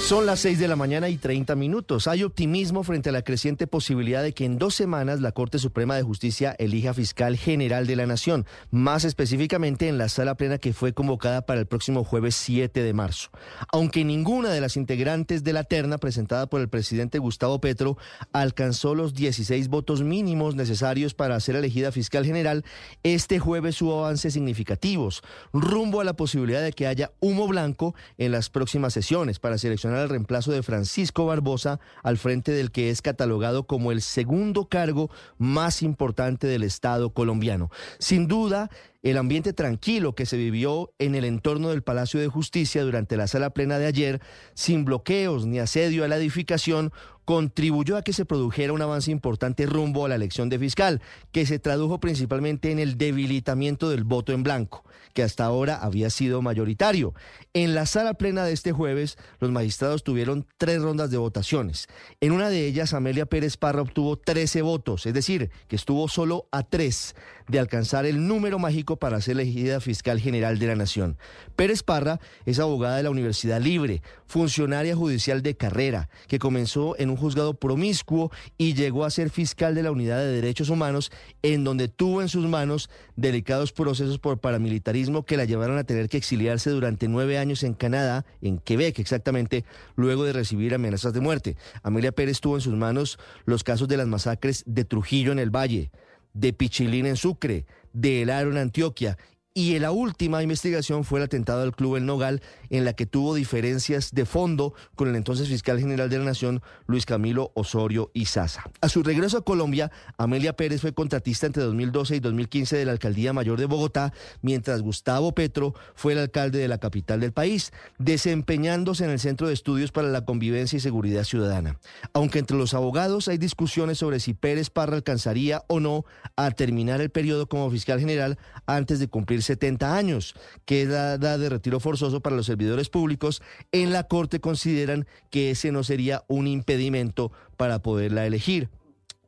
Son las 6 de la mañana y 30 minutos. Hay optimismo frente a la creciente posibilidad de que en dos semanas la Corte Suprema de Justicia elija fiscal general de la Nación, más específicamente en la sala plena que fue convocada para el próximo jueves 7 de marzo. Aunque ninguna de las integrantes de la terna presentada por el presidente Gustavo Petro alcanzó los 16 votos mínimos necesarios para ser elegida fiscal general, este jueves hubo avances significativos rumbo a la posibilidad de que haya humo blanco en las próximas sesiones para seleccionar el reemplazo de Francisco Barbosa al frente del que es catalogado como el segundo cargo más importante del Estado colombiano. Sin duda, el ambiente tranquilo que se vivió en el entorno del Palacio de Justicia durante la sala plena de ayer, sin bloqueos ni asedio a la edificación, contribuyó a que se produjera un avance importante rumbo a la elección de fiscal, que se tradujo principalmente en el debilitamiento del voto en blanco, que hasta ahora había sido mayoritario. En la sala plena de este jueves, los magistrados tuvieron tres rondas de votaciones. En una de ellas, Amelia Pérez Parra obtuvo 13 votos, es decir, que estuvo solo a tres de alcanzar el número mágico para ser elegida fiscal general de la Nación. Pérez Parra es abogada de la Universidad Libre, funcionaria judicial de carrera, que comenzó en un juzgado promiscuo y llegó a ser fiscal de la Unidad de Derechos Humanos, en donde tuvo en sus manos delicados procesos por paramilitarismo que la llevaron a tener que exiliarse durante nueve años en Canadá, en Quebec exactamente, luego de recibir amenazas de muerte. Amelia Pérez tuvo en sus manos los casos de las masacres de Trujillo en el Valle de Pichilín en Sucre, de El Aro en Antioquia y la última investigación fue el atentado al Club El Nogal, en la que tuvo diferencias de fondo con el entonces fiscal general de la Nación, Luis Camilo Osorio Izaza. A su regreso a Colombia, Amelia Pérez fue contratista entre 2012 y 2015 de la Alcaldía Mayor de Bogotá, mientras Gustavo Petro fue el alcalde de la capital del país, desempeñándose en el Centro de Estudios para la Convivencia y Seguridad Ciudadana. Aunque entre los abogados hay discusiones sobre si Pérez Parra alcanzaría o no a terminar el periodo como fiscal general antes de cumplir 70 años, que es la edad de retiro forzoso para los servidores públicos, en la Corte consideran que ese no sería un impedimento para poderla elegir.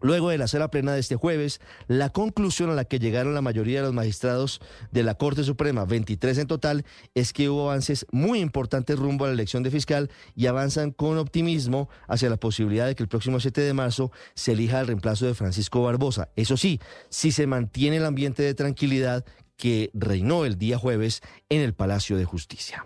Luego de la sala plena de este jueves, la conclusión a la que llegaron la mayoría de los magistrados de la Corte Suprema, 23 en total, es que hubo avances muy importantes rumbo a la elección de fiscal y avanzan con optimismo hacia la posibilidad de que el próximo 7 de marzo se elija el reemplazo de Francisco Barbosa. Eso sí, si se mantiene el ambiente de tranquilidad que reinó el día jueves en el Palacio de Justicia.